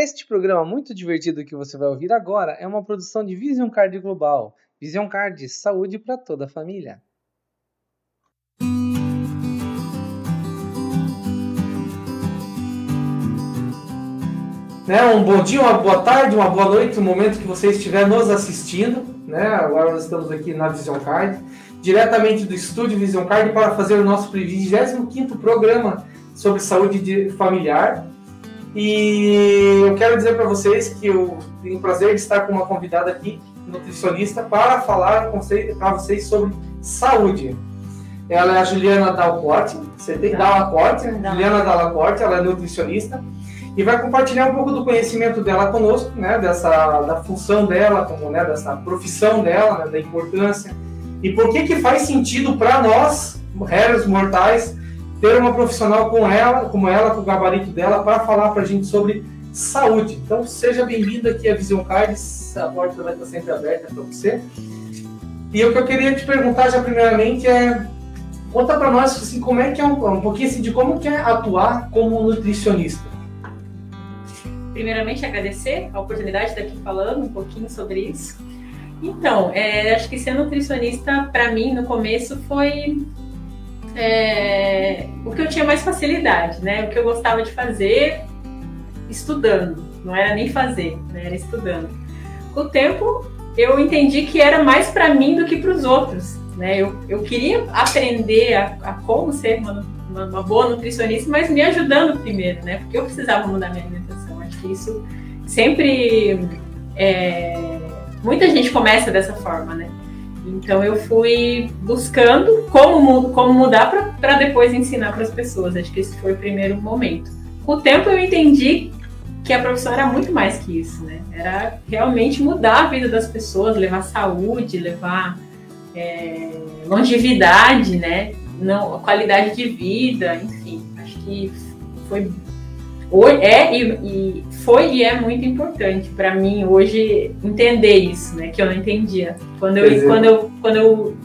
Este programa muito divertido que você vai ouvir agora é uma produção de Vision Card Global. Vision Card, saúde para toda a família. Né, um bom dia, uma boa tarde, uma boa noite, no momento que você estiver nos assistindo. Né? Agora nós estamos aqui na Vision Card, diretamente do estúdio Vision Card para fazer o nosso 25º programa sobre saúde familiar. E eu quero dizer para vocês que eu tenho o prazer de estar com uma convidada aqui, nutricionista, para falar para vocês sobre saúde. Ela é a Juliana Dalcorte, você tem Dalacorte, Juliana Dalacorte, ela é nutricionista e vai compartilhar um pouco do conhecimento dela conosco, né, dessa da função dela, como né, dessa profissão dela, né, da importância e por que que faz sentido para nós, réis mortais, ter uma profissional com ela, como ela, com o gabarito dela, para falar para a gente sobre saúde. Então, seja bem-vindo aqui à Vision Cards, a porta vai estar sempre aberta para você. E o que eu queria te perguntar já primeiramente é, conta para nós assim, como é que é um, um pouquinho assim, de como que é atuar como nutricionista. Primeiramente, agradecer a oportunidade de estar aqui falando um pouquinho sobre isso. Então, é, acho que ser nutricionista, para mim, no começo, foi é, o que eu tinha mais facilidade, né? O que eu gostava de fazer estudando, não era nem fazer, né? era estudando. Com o tempo, eu entendi que era mais para mim do que para os outros, né? Eu, eu queria aprender a, a como ser uma, uma, uma, boa nutricionista, mas me ajudando primeiro, né? Porque eu precisava mudar minha alimentação. Acho que isso sempre é, muita gente começa dessa forma, né? Então eu fui buscando como, como mudar para depois ensinar para as pessoas. Acho que esse foi o primeiro momento. Com o tempo eu entendi que a profissão era muito mais que isso, né? Era realmente mudar a vida das pessoas, levar saúde, levar é, longevidade, né? Não, qualidade de vida, enfim. Acho que foi é e, e, foi e é muito importante para mim hoje entender isso, né? Que eu não entendia quando eu quando eu quando eu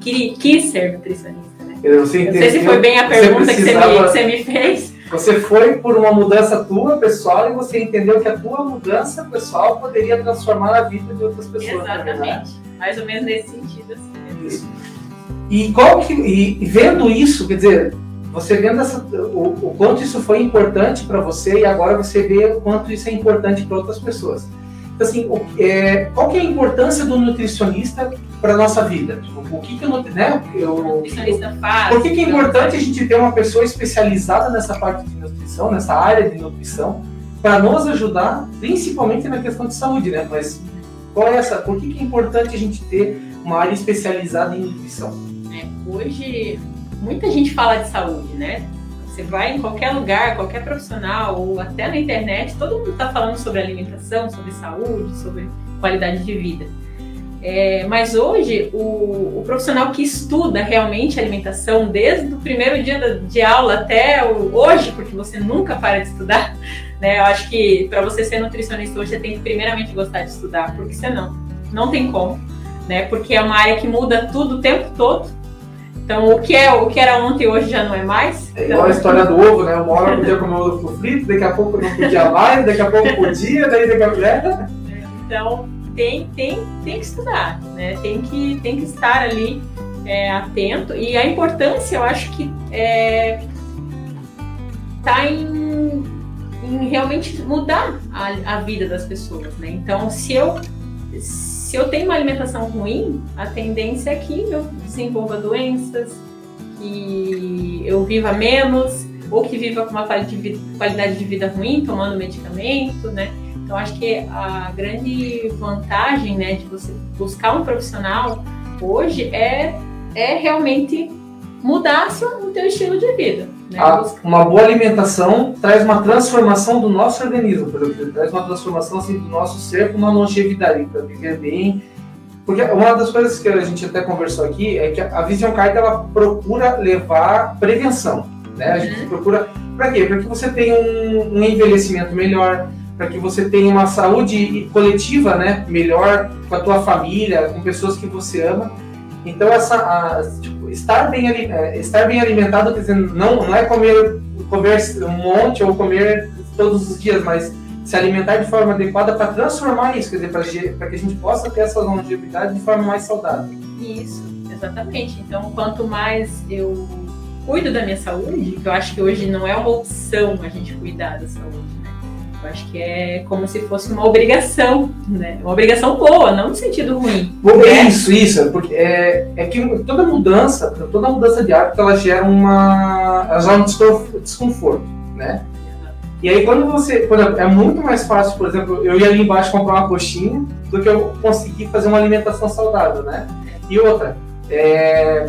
quis, quis ser nutricionista, né? Eu, você não sei se foi bem a pergunta você que, você me, que você me fez. Você foi por uma mudança tua pessoal e você entendeu que a tua mudança pessoal poderia transformar a vida de outras pessoas. Exatamente, mais ou menos nesse sentido assim. Isso. E qual que e vendo isso, quer dizer, você vendo essa, o, o quanto isso foi importante para você e agora você vê o quanto isso é importante para outras pessoas. Então, assim, o, é, qual que é a importância do nutricionista para nossa vida? O que, que eu, né, eu, o nutricionista faz? Por que, que é importante a gente ter uma pessoa especializada nessa parte de nutrição, nessa área de nutrição, para nos ajudar, principalmente na questão de saúde, né? Mas qual é essa? Por que, que é importante a gente ter uma área especializada em nutrição? É, hoje muita gente fala de saúde, né? Você vai em qualquer lugar, qualquer profissional, ou até na internet, todo mundo está falando sobre alimentação, sobre saúde, sobre qualidade de vida. É, mas hoje, o, o, profissional que estuda realmente alimentação, desde o primeiro dia de aula até o, hoje, porque você nunca para de estudar, né? Eu acho que para você ser nutricionista hoje, você tem que primeiramente gostar de estudar, porque senão não tem como, né? Porque é uma área que muda tudo o tempo todo então, o que, é, o que era ontem hoje já não é mais. É igual a história do ovo, né? Uma hora podia comer ovo frito, daqui a pouco não podia mais, daqui a pouco podia, daí daqui a pouco... Né? Então, tem, tem, tem que estudar, né? Tem que, tem que estar ali é, atento. E a importância, eu acho que é, tá em, em realmente mudar a, a vida das pessoas, né? Então, se eu se eu tenho uma alimentação ruim, a tendência é que eu desenvolva doenças, que eu viva menos, ou que viva com uma qualidade de vida ruim, tomando medicamento, né? Então, acho que a grande vantagem, né, de você buscar um profissional hoje é, é realmente mudar o teu estilo de vida. Né? uma boa alimentação traz uma transformação do nosso organismo, por exemplo, traz uma transformação assim, do nosso ser com uma longevidade, para viver bem. Porque uma das coisas que a gente até conversou aqui é que a Vision Card ela procura levar prevenção. Né? A gente uhum. procura. Para quê? Para que você tenha um, um envelhecimento melhor, para que você tenha uma saúde coletiva né, melhor com a tua família, com pessoas que você ama. Então, essa, a, tipo, estar, bem, é, estar bem alimentado, quer dizer, não, não é comer, comer um monte ou comer todos os dias, mas se alimentar de forma adequada para transformar isso, quer dizer, para que a gente possa ter essa longevidade de forma mais saudável. Isso, exatamente. Então, quanto mais eu cuido da minha saúde, que eu acho que hoje não é uma opção a gente cuidar da saúde? Eu acho que é como se fosse uma obrigação, né? Uma obrigação boa, não no sentido ruim. Né? Isso, isso. Porque é, é que toda mudança, toda mudança de hábito, ela gera uma, ela gera um desconforto, né? E aí quando você, exemplo, é muito mais fácil, por exemplo, eu ir ali embaixo comprar uma coxinha do que eu conseguir fazer uma alimentação saudável, né? E outra, é,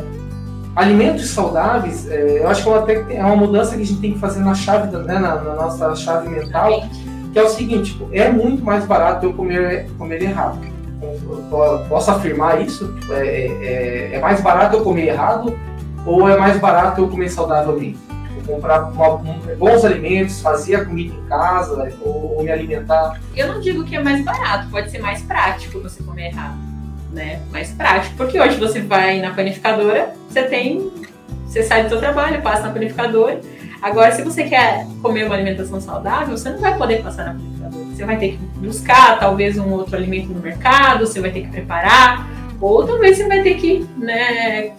alimentos saudáveis, é, eu acho que é uma, é uma mudança que a gente tem que fazer na chave, né, na, na nossa chave mental, que é o seguinte, tipo, é muito mais barato eu comer, comer errado. Eu posso afirmar isso? Tipo, é, é, é mais barato eu comer errado ou é mais barato eu comer saudavelmente? comprar uma, um, bons alimentos, fazer a comida em casa ou, ou, me alimentar? Eu não digo que é mais barato, pode ser mais prático você comer errado, né? Mais prático, porque hoje você vai na panificadora, você tem, você sai do seu trabalho, passa na panificadora. Agora, se você quer comer uma alimentação saudável, você não vai poder passar na panificadora. Você vai ter que buscar talvez um outro alimento no mercado, você vai ter que preparar, ou talvez você vai ter que, né,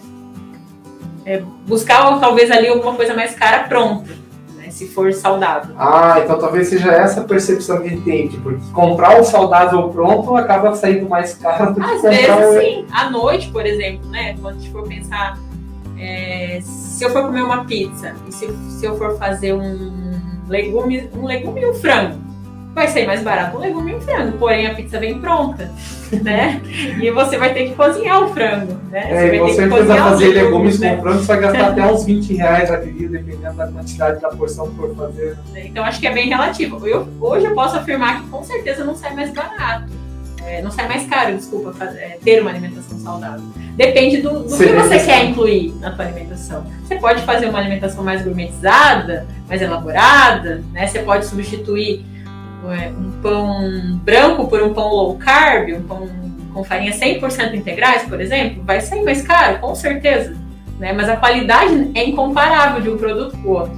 é, buscar talvez ali alguma coisa mais cara pronta, se for saudável. Ah, então talvez seja essa percepção que a gente tem, porque comprar o saudável pronto acaba saindo mais caro do que Às vezes o... sim, à noite, por exemplo, né, quando a gente for pensar, é, se eu for comer uma pizza e se, se eu for fazer um legume, um legume e um frango, vai ser mais barato um legume e um frango, porém a pizza vem pronta, né? E você vai ter que cozinhar o frango, né? É, você, você precisa fazer legumes né? com frango, você vai gastar até uns 20 reais a vida, dependendo da quantidade da porção que for fazer. Então acho que é bem relativo. Eu, hoje eu posso afirmar que com certeza não sai mais barato. É, não sai mais caro, desculpa, é, ter uma alimentação saudável. Depende do, do que você quer incluir na sua alimentação. Você pode fazer uma alimentação mais gourmetizada, mais elaborada, né? Você pode substituir é, um pão branco por um pão low carb, um pão com farinha 100% integrais, por exemplo, vai sair mais caro, com certeza. Né? Mas a qualidade é incomparável de um produto para o outro.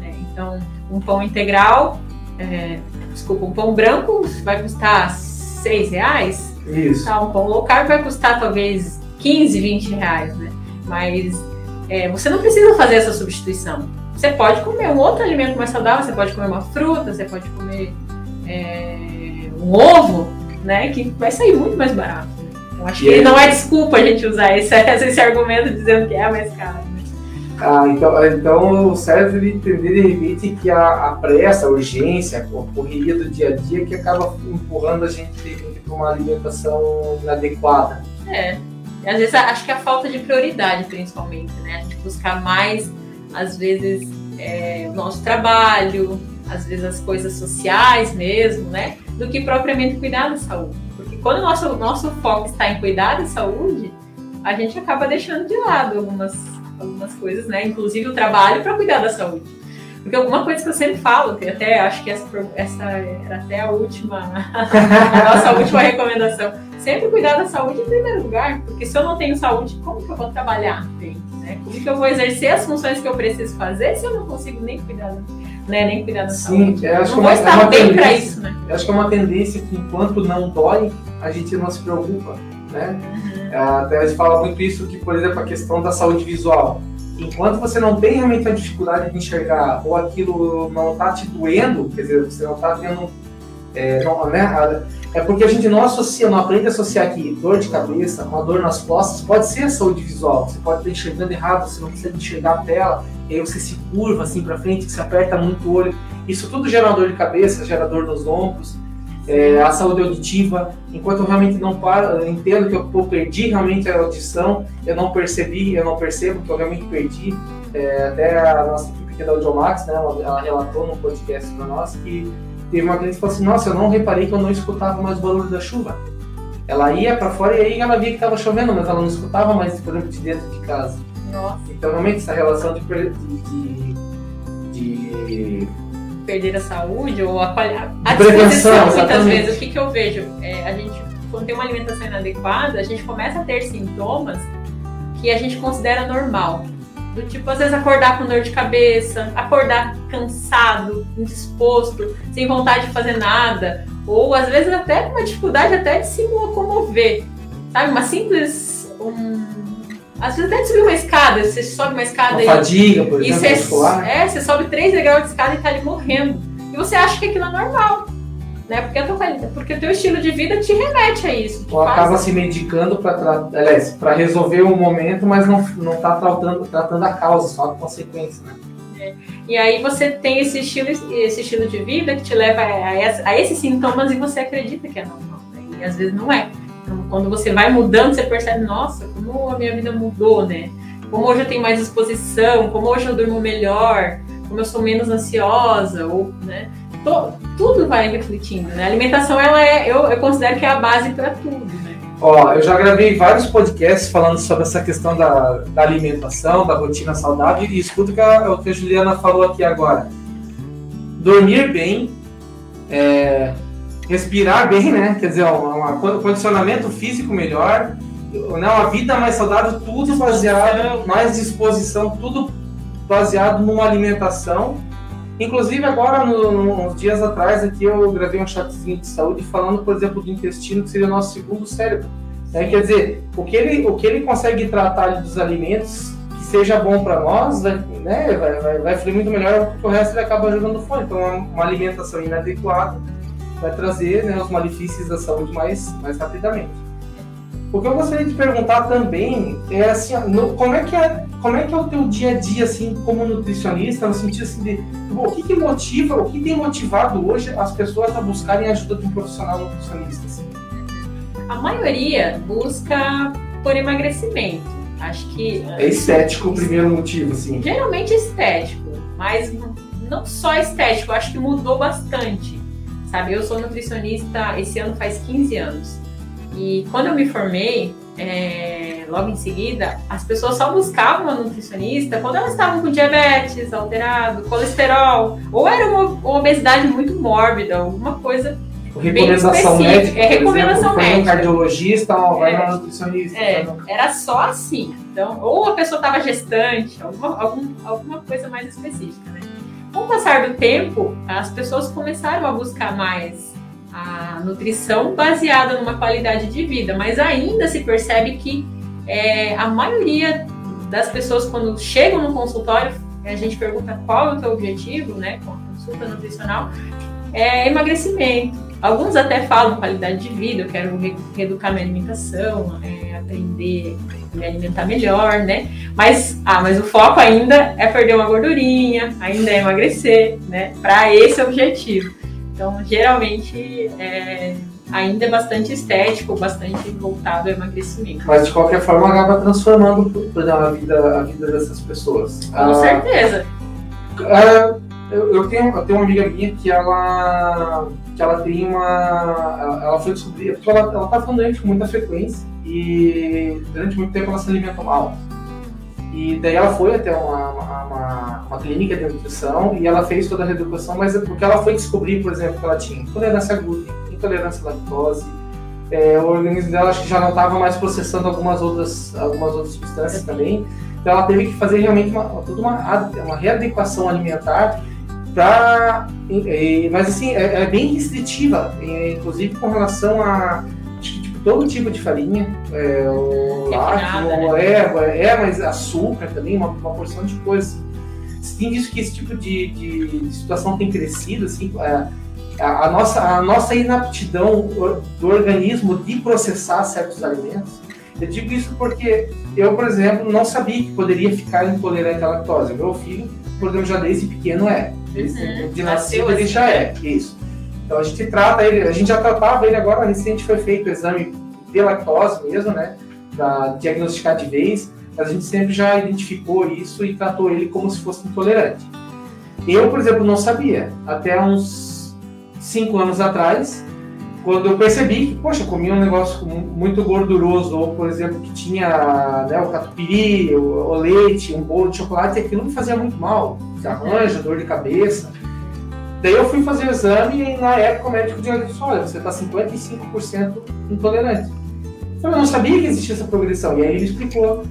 Né? Então, um pão integral, é, desculpa, um pão branco vai custar 6 reais. Isso. Tá, um pão low carb vai custar talvez 15, 20 reais, né? Mas é, você não precisa fazer essa substituição. Você pode comer um outro alimento mais saudável, você pode comer uma fruta, você pode comer é, um ovo, né, que vai sair muito mais barato. Eu acho e que não é desculpa a gente usar esse, esse argumento dizendo que é mais caro. Né? Ah, então, então serve entender de repente que a, a pressa, a urgência, a correria do dia a dia que acaba empurrando a gente para uma alimentação inadequada. É, às vezes acho que é a falta de prioridade, principalmente, né? A gente buscar mais, às vezes, é, o nosso trabalho, às vezes as coisas sociais mesmo, né? Do que propriamente cuidar da saúde. Porque quando o nosso, nosso foco está em cuidar da saúde, a gente acaba deixando de lado algumas, algumas coisas, né? Inclusive o trabalho para cuidar da saúde. Porque alguma coisa que eu sempre falo, que até acho que essa, essa era até a última, a nossa última recomendação. Sempre cuidar da saúde em primeiro lugar, porque se eu não tenho saúde, como que eu vou trabalhar? Né? Como que eu vou exercer as funções que eu preciso fazer se eu não consigo nem cuidar da né? Nem cuidar da Sim, saúde. acho não vou estar é uma bem para isso, né? Eu acho que é uma tendência que enquanto não dói, a gente não se preocupa, né? Uhum. Até a gente fala muito isso que, por exemplo, a questão da saúde visual. Enquanto você não tem realmente a dificuldade de enxergar ou aquilo não está te doendo, quer dizer, você não está tendo é, não, né, é porque a gente não associa, não aprende a associar que dor de cabeça, uma dor nas costas, pode ser saúde visual. Você pode estar enxergando errado, você não consegue enxergar a tela, e aí você se curva assim para frente, você aperta muito o olho. Isso tudo gera dor de cabeça, gera dor nos ombros. É, a saúde auditiva, enquanto eu realmente não paro, entendo que eu, eu, perdi realmente a audição, eu não percebi, eu não percebo que eu realmente perdi. É, até a nossa equipe da Audiomax, né, ela, ela relatou no podcast para nós que teve uma cliente que falou assim: Nossa, eu não reparei que eu não escutava mais o barulho da chuva. Ela ia para fora e aí ela via que estava chovendo, mas ela não escutava mais, por exemplo, de dentro de casa. Nossa. Então, realmente, essa relação de, de, de, perder a saúde ou a, a disposição, muitas vezes. O que, que eu vejo? É, a gente, quando tem uma alimentação inadequada, a gente começa a ter sintomas que a gente considera normal. Do tipo, às vezes acordar com dor de cabeça, acordar cansado, indisposto, sem vontade de fazer nada, ou às vezes até com uma dificuldade até de se locomover. Sabe? Uma simples. Um... Às vezes até de subir uma escada, você sobe uma escada Uma e. fadiga, por E exemplo, você, muscular. é, você sobe 3 degraus de escada e tá ali morrendo. E você acha que aquilo é normal. Né? Porque, a tua, quali- porque o teu estilo de vida te remete a isso. Ou faz- acaba se medicando para resolver o momento, mas não, não tá tratando, tratando a causa, só a consequência, né? E aí você tem esse estilo, esse estilo de vida que te leva a, essa- a esses sintomas e você acredita que é normal. né? E às vezes não é. Então, quando você vai mudando, você percebe, nossa, como a minha vida mudou, né? Como hoje eu tenho mais disposição, como hoje eu durmo melhor, como eu sou menos ansiosa, ou, né? To- tudo vai refletindo, né? A alimentação, ela é, eu, eu considero que é a base para tudo, né? Ó, eu já gravei vários podcasts falando sobre essa questão da, da alimentação, da rotina saudável, e escuta o que a, Juliana falou aqui agora. Dormir bem, é, respirar bem, né? Quer dizer, um condicionamento físico melhor, né? uma vida mais saudável, tudo baseado, mais disposição, tudo baseado numa alimentação. Inclusive agora, no- uns dias atrás, aqui eu gravei um chatzinho de saúde falando, por exemplo, do intestino, que seria o nosso segundo cérebro. né? Quer dizer, o que, ele, o que ele consegue tratar dos alimentos que seja bom para nós, vai, né, vai, vai, vai fluir muito melhor, porque o resto ele acaba jogando fora. Então, uma, uma alimentação inadequada vai trazer né, os malefícios da saúde mais, mais rapidamente. O que eu gostaria de perguntar também é assim, no- como é que é, como é que é o teu dia a dia assim, como nutricionista, no sentido assim de Bom, o que, que motiva, o que tem motivado hoje as pessoas a buscarem a ajuda de um profissional nutricionista? assim? A maioria busca por emagrecimento. Acho que É estético o primeiro motivo, assim. geralmente estético, mas não só estético, acho que mudou bastante. Sabe, eu sou nutricionista, esse ano faz 15 anos. E quando eu me formei, é, logo em seguida, as pessoas só buscavam uma nutricionista quando elas estavam com diabetes alterado, colesterol, ou era uma, uma obesidade muito mórbida, alguma coisa. Recomendação médica, é recomendação exemplo, foi no médica. cardiologista, vai É. nutricionista. É, no- era só assim. Então, ou a pessoa estava gestante, alguma, algum, alguma coisa mais específica, né? Com o passar do tempo, as pessoas começaram a buscar mais a nutrição baseada numa qualidade de vida, mas ainda se percebe que é, a maioria das pessoas, quando chegam no consultório, a gente pergunta qual é o teu objetivo, né, com a consulta nutricional, é emagrecimento. Alguns até falam qualidade de vida, eu quero re- reeducar minha alimentação, é, aprender a me alimentar melhor, né? Mas, ah, mas o foco ainda é perder uma gordurinha, ainda é emagrecer, né? Para esse objetivo. Então, geralmente, é, ainda é bastante estético, bastante voltado ao emagrecimento. Mas de qualquer forma acaba transformando a vida, a vida dessas pessoas. Com Ah, certeza. ah, eu, eu tenho, eu tenho uma amiga minha que ela, que ela tem uma. Ela, ela foi descobrir. Porque ela, ela tá ficando doente com muita frequência e durante muito tempo ela se alimentou mal. E daí ela foi até uma, uma, uma- clínica de nutrição e ela fez toda a reeducação, mas é porque ela foi descobrir, por exemplo, que ela tinha intolerância a glúten, intolerância à lactose, é, o organismo dela acho que já não estava mais processando algumas outras, algumas outras substâncias também. Então ela teve que fazer realmente uma, toda uma, uma readequação alimentar para. Mas assim, é, é bem restritiva, é, inclusive com relação a que, todo tipo de farinha, é, o lácteo, Refinada, é, é, mas açúcar também, uma, uma porção de coisas. Você tem visto que esse tipo de, de- de situação tem crescido, assim, é, a, a nossa, a nossa inaptidão do organismo de processar certos alimentos. Eu digo isso porque eu, por exemplo, não sabia que poderia ficar intolerante à lactose. Meu filho, por exemplo, já desde pequeno é. Desde, Uhum. De nascido ele assim. já é. Isso. Então a gente trata ele, a gente já tratava ele agora, recente foi feito o exame de lactose mesmo, né? Para diagnosticar de vez, mas a gente sempre já identificou isso e tratou ele como se fosse intolerante. Eu, por exemplo, não sabia. Até uns cinco anos atrás, quando eu percebi que, poxa, eu comia um negócio mu- muito gorduroso, ou, por exemplo, que tinha né, o catupiry, o, o leite, um bolo de chocolate, e aquilo me fazia muito mal. Arranjo, dor de cabeça. Daí eu fui fazer o exame e na época o médico disse, olha, você está 55% intolerante. Eu não sabia que existia essa progressão. E aí ele explicou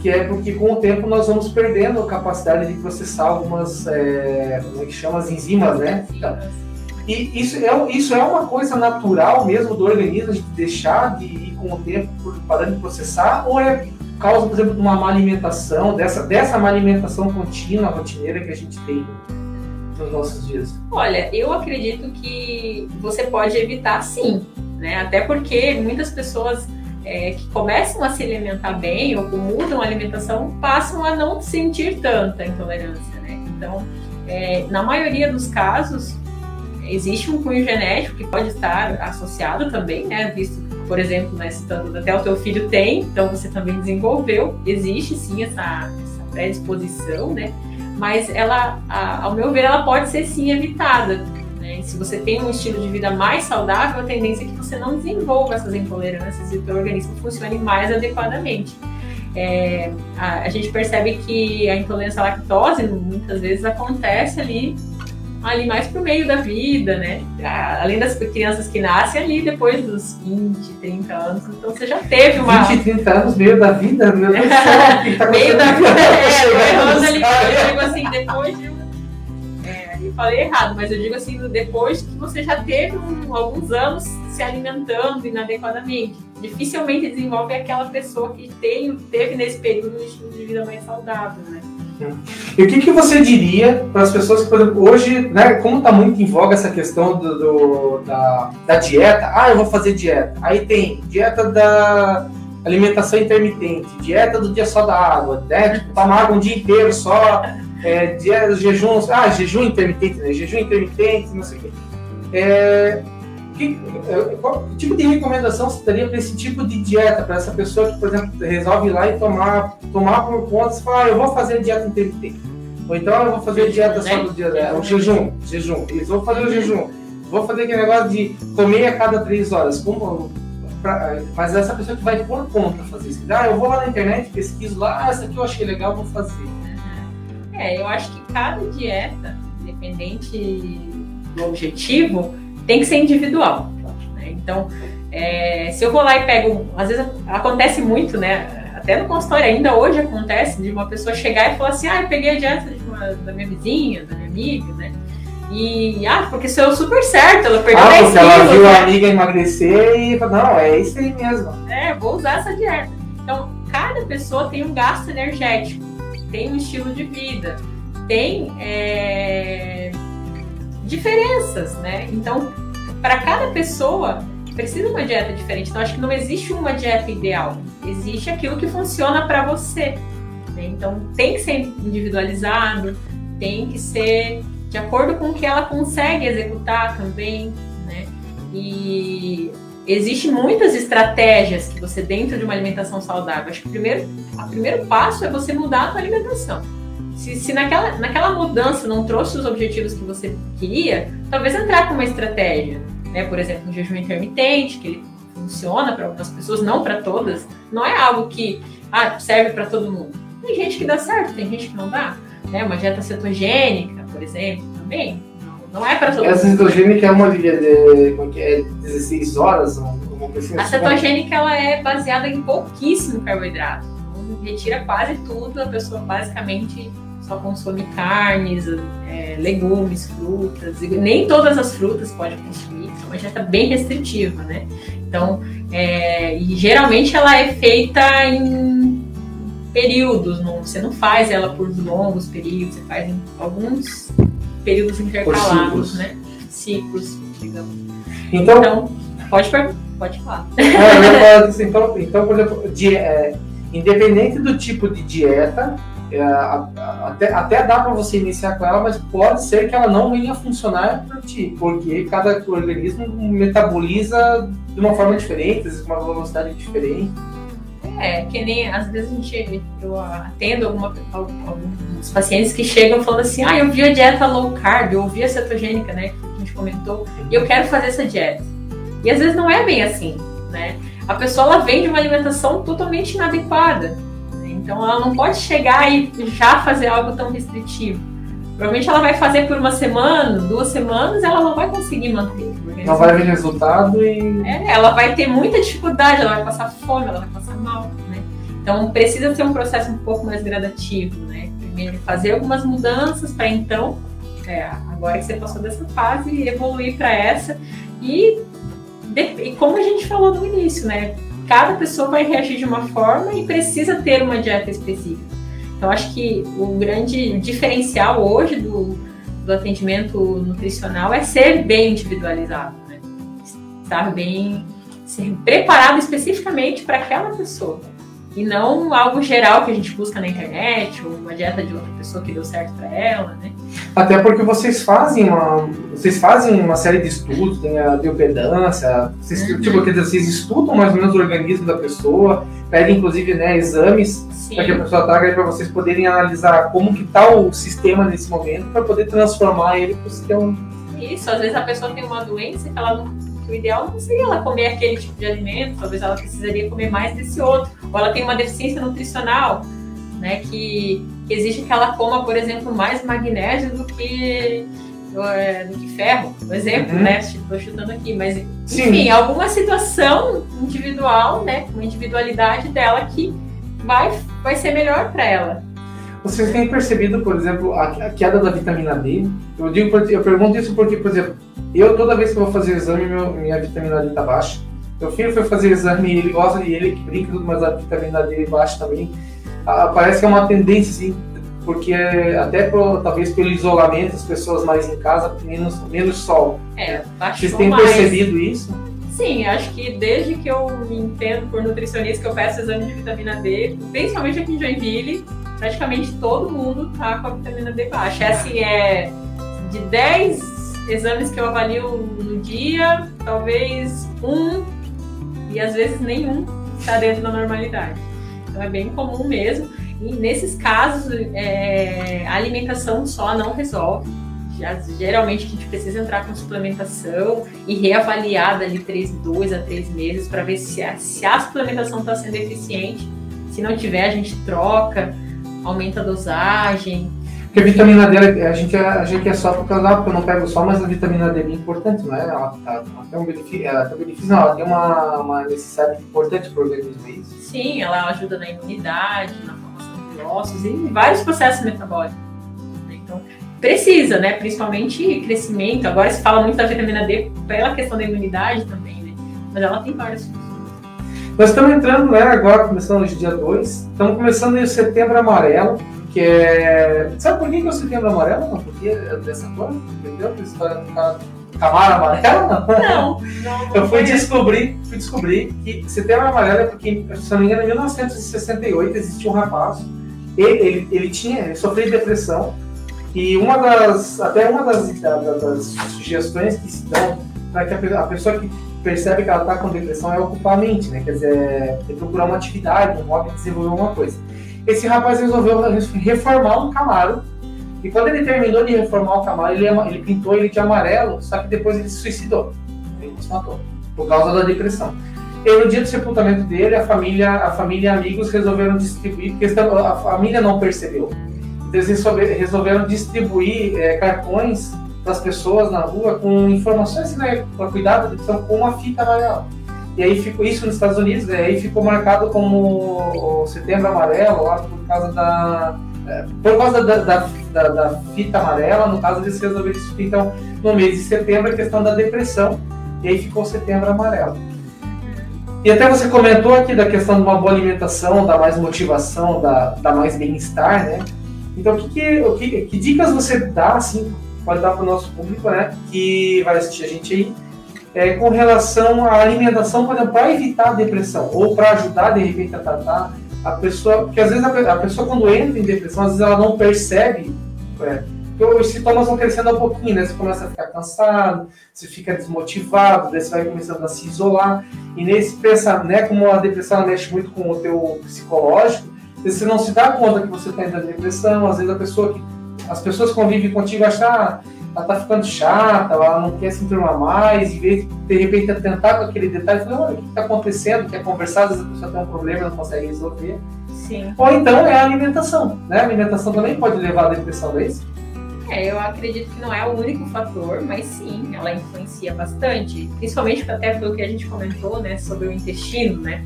que é porque com o tempo nós vamos perdendo a capacidade de processar algumas, é, como é que chama, as enzimas, né? Então, e isso é, isso é uma coisa natural mesmo do organismo, de deixar de ir com o tempo parando de processar, ou é causa, por exemplo, de uma má alimentação, dessa, dessa má alimentação contínua, rotineira que a gente tem nos nossos dias? Olha, eu acredito que você pode evitar sim, né? Até porque muitas pessoas é, que começam a se alimentar bem ou mudam a alimentação passam a não sentir tanta intolerância, né? Então, é, na maioria dos casos, existe um cunho genético que pode estar associado também, né? Visto, por exemplo, né, citando até o teu filho tem, então você também desenvolveu, existe sim essa, essa predisposição, né? Mas ela, a, ao meu ver, ela pode ser sim evitada. Né? Se você tem um estilo de vida mais saudável, a tendência é que você não desenvolva essas intolerâncias e o teu organismo funcione mais adequadamente. É, a, a, gente percebe que a intolerância à lactose muitas vezes acontece ali ali mais pro meio da vida, né? Além das crianças que nascem ali depois dos 20, 30 anos. Então você já teve uma. 20, 30 anos, meio da vida, meu Deus do céu. Tá meio da vida, é, eu, ali, eu digo assim, depois de. É, eu falei errado, mas eu digo assim, depois que você já teve um, alguns anos se alimentando inadequadamente. Dificilmente desenvolve aquela pessoa que tem, teve nesse período um estilo de vida mais saudável, né? E o que, que você diria para as pessoas que, por exemplo, hoje, né, como está muito em voga essa questão do, do, da, da dieta, ah, eu vou fazer dieta. Aí tem dieta da alimentação intermitente, dieta do dia só da água, né? Tipo, tomar água um dia inteiro só, é, dia, jejum, ah, jejum intermitente, né? Jejum intermitente, não sei o quê. É, que, qual tipo de recomendação você daria para esse tipo de dieta, para essa pessoa que, por exemplo, resolve ir lá e tomar, tomar por conta, e fala, ah, eu vou fazer dieta intermitente. Ou então eu vou fazer dieta só do dia, é, o jejum, jejum, isso, vou fazer o jejum. Vou fazer aquele negócio de comer a cada três horas. Como, pra, mas essa pessoa que vai por conta fazer isso. Ah, eu vou lá na internet, pesquiso lá, ah, essa aqui eu achei legal, vou fazer. É, eu acho que cada dieta, independente do objetivo, tem que ser individual. Né? Então, é, se eu vou lá e pego, às vezes acontece muito, né? Até no consultório ainda hoje acontece de uma pessoa chegar e falar assim, ah, eu peguei a dieta uma, da minha vizinha, da minha amiga, né? E, ah, porque isso é super certo, ela perdeu ah, 10 porque ela viu a amiga emagrecer e falou, não, é isso aí mesmo. É, vou usar essa dieta. Então, cada pessoa tem um gasto energético, tem um estilo de vida, tem é, diferenças, né? Então, para cada pessoa precisa uma dieta diferente. Então, acho que não existe uma dieta ideal. Existe aquilo que funciona para você. Né? Então, tem que ser individualizado, tem que ser de acordo com o que ela consegue executar também, né? E existem muitas estratégias que você dentro de uma alimentação saudável. Acho que o primeiro, o primeiro passo é você mudar a sua alimentação. Se, se naquela, naquela mudança não trouxe os objetivos que você queria, talvez entrar com uma estratégia, né? Por exemplo, um jejum intermitente, que ele funciona para algumas pessoas, não para todas. Não é algo que ah, serve para todo mundo. Tem gente que dá certo, tem gente que não dá. Né? Uma dieta cetogênica, por exemplo, também não, não é para todo mundo. Essa cetogênica é uma de, de, de é 16 horas? Uma assim? a cetogênica ela é baseada em pouquíssimo carboidrato. Então, retira quase tudo, a pessoa basicamente só consome carnes, é, legumes, frutas, nem todas as frutas pode consumir, é uma dieta bem restritiva, né? Então, é, e geralmente ela é feita em períodos, não, você não faz ela por longos períodos, você faz em alguns períodos intercalados, né? Ciclos, digamos. Então, então pode, pode falar. É, assim, então, então, por exemplo, de, é, independente do tipo de dieta, é, até, até dá para você iniciar com ela, mas pode ser que ela não venha funcionar para ti, porque cada organismo metaboliza de uma forma diferente, com uma velocidade diferente. É, que nem às vezes a gente, eu atendo alguma, alguns pacientes que chegam falando assim: ah, eu vi a dieta low carb, eu vi a cetogênica, né, que a gente comentou, e eu quero fazer essa dieta. E às vezes não é bem assim, né? A pessoa ela vem de uma alimentação totalmente inadequada. Então ela não pode chegar e já fazer algo tão restritivo. Provavelmente ela vai fazer por uma semana, duas semanas, ela não vai conseguir manter. Não vai ver resultado e. É, ela vai ter muita dificuldade, ela vai passar fome, ela vai passar mal. Né? Então precisa ser um processo um pouco mais gradativo, né? Primeiro fazer algumas mudanças para então, é, agora que você passou dessa fase, evoluir para essa e, e como a gente falou no início, né? Cada pessoa vai reagir de uma forma e precisa ter uma dieta específica. Então acho que o grande diferencial hoje do, do atendimento nutricional é ser bem individualizado, né? estar bem, ser preparado especificamente para aquela pessoa e não algo geral que a gente busca na internet ou uma dieta de outra pessoa que deu certo para ela, né? Até porque vocês fazem uma, vocês fazem uma série de estudos, tem a biopedância, vocês, uhum. tipo, vocês estudam mais ou menos o organismo da pessoa, pedem inclusive né, exames para que a pessoa traga para vocês poderem analisar como que está o sistema nesse momento para poder transformar ele para o sistema. Isso, às vezes a pessoa tem uma doença que ela não o ideal não seria ela comer aquele tipo de alimento, talvez ela precisaria comer mais desse outro. Ou ela tem uma deficiência nutricional, né, que exige que ela coma, por exemplo, mais magnésio do que é, do que ferro, por exemplo, uhum. né? Estou chutando aqui, mas enfim, Sim. alguma situação individual, né, uma individualidade dela que vai vai ser melhor para ela. Vocês têm percebido, por exemplo, a, queda da vitamina D? Eu digo, eu pergunto isso porque, por exemplo, eu toda vez que vou fazer exame, meu, minha vitamina D tá baixa. Meu filho foi fazer exame e ele gosta e ele brinca tudo, mas a vitamina D baixa também. Ah, parece que é uma tendência, sim, porque até pro, talvez pelo isolamento, as pessoas mais em casa, menos, menos sol. É, Vocês têm mais. percebido isso? Sim, acho que desde que eu me entendo por nutricionista que eu peço exame de vitamina D, principalmente aqui em Joinville, praticamente todo mundo tá com a vitamina D baixa. É assim, é de 10 exames que eu avalio no dia, talvez um e às vezes nenhum está dentro da normalidade. Então é bem comum mesmo. E nesses casos, é, a alimentação só não resolve. Já, geralmente a gente precisa entrar com suplementação e reavaliar dali 3, 2 a 3 meses para ver se a, se a suplementação está sendo eficiente. Se não tiver, a gente troca aumenta a dosagem. Porque a vitamina D, a gente, a gente é só por causa porque eu não pego só, mas a vitamina D é importante, não é? Ela, ela, ela tem um benefício, ela tem um benefício, não, ela tem uma, uma necessidade importante para o organismo? Sim, ela ajuda na imunidade, na formação de ossos e em vários processos metabólicos. Né? Então, precisa, né? Principalmente crescimento. Agora se fala muito da vitamina D pela questão da imunidade também, né? Mas ela tem várias funções. Nós estamos entrando, né, agora, começando hoje dia 2, estamos começando o setembro amarelo, que é. Sabe por que, que é o setembro amarelo? Não, porque é dessa cor? Entendeu? História do Camara amarela? Não. não eu fui descobrir, fui descobrir que setembro amarelo é porque, se não me engano, em 1968 existia um rapaz, ele, ele, ele tinha, ele sofreu de depressão, e uma das, até uma das, das, das sugestões que se dão para que a, a pessoa que percebe que ela está com depressão é ocupar a mente, né? Quer dizer, é procurar uma atividade, um hobby, desenvolver alguma coisa. Esse rapaz resolveu reformar um Camaro e quando ele terminou de reformar o Camaro, ele, ele pintou ele de amarelo, só que depois ele se suicidou. Ele se matou por causa da depressão. E no dia do sepultamento dele, a família, a família e amigos resolveram distribuir, porque a família não percebeu. Então eles resolveram distribuir é, cartões das pessoas na rua com informações né, para cuidar da depressão com uma fita amarela. E aí ficou isso nos Estados Unidos, né, aí ficou marcado como o Setembro Amarelo, lá por causa da por causa da, da, da, da, fita amarela, no caso eles resolveram isso. Então, no mês de setembro, a questão da depressão, e aí ficou setembro amarelo. E até você comentou aqui da questão de uma boa alimentação, da mais motivação, da, da mais bem-estar, né? Então, o que, que, o que, que dicas você dá, assim, pode dar para o nosso público, né, que vai assistir a gente aí, é, com relação à alimentação, para evitar a depressão ou para ajudar de repente a tratar a pessoa, porque às vezes a, a, pessoa quando entra em depressão, às vezes ela não percebe, é, os sintomas vão crescendo um pouquinho, né? Você começa a ficar cansado, você fica desmotivado, daí você vai começando a se isolar. E nesse pensa, né, como a depressão mexe muito com o teu psicológico, você não se dá conta que você está em depressão, às vezes a pessoa que as pessoas convivem contigo acham ah, ela tá ficando chata, ela não quer se enturmar mais, em vez de de repente tentar com aquele detalhe, falar, olha, o que está acontecendo, quer conversar, às vezes a pessoa tem um problema e não consegue resolver. Sim. Ou então é a alimentação, né? A alimentação também pode levar à depressão, não é isso? É, eu acredito que não é o único fator, mas sim, ela influencia bastante, principalmente até pelo que a gente comentou, né, sobre o intestino, né?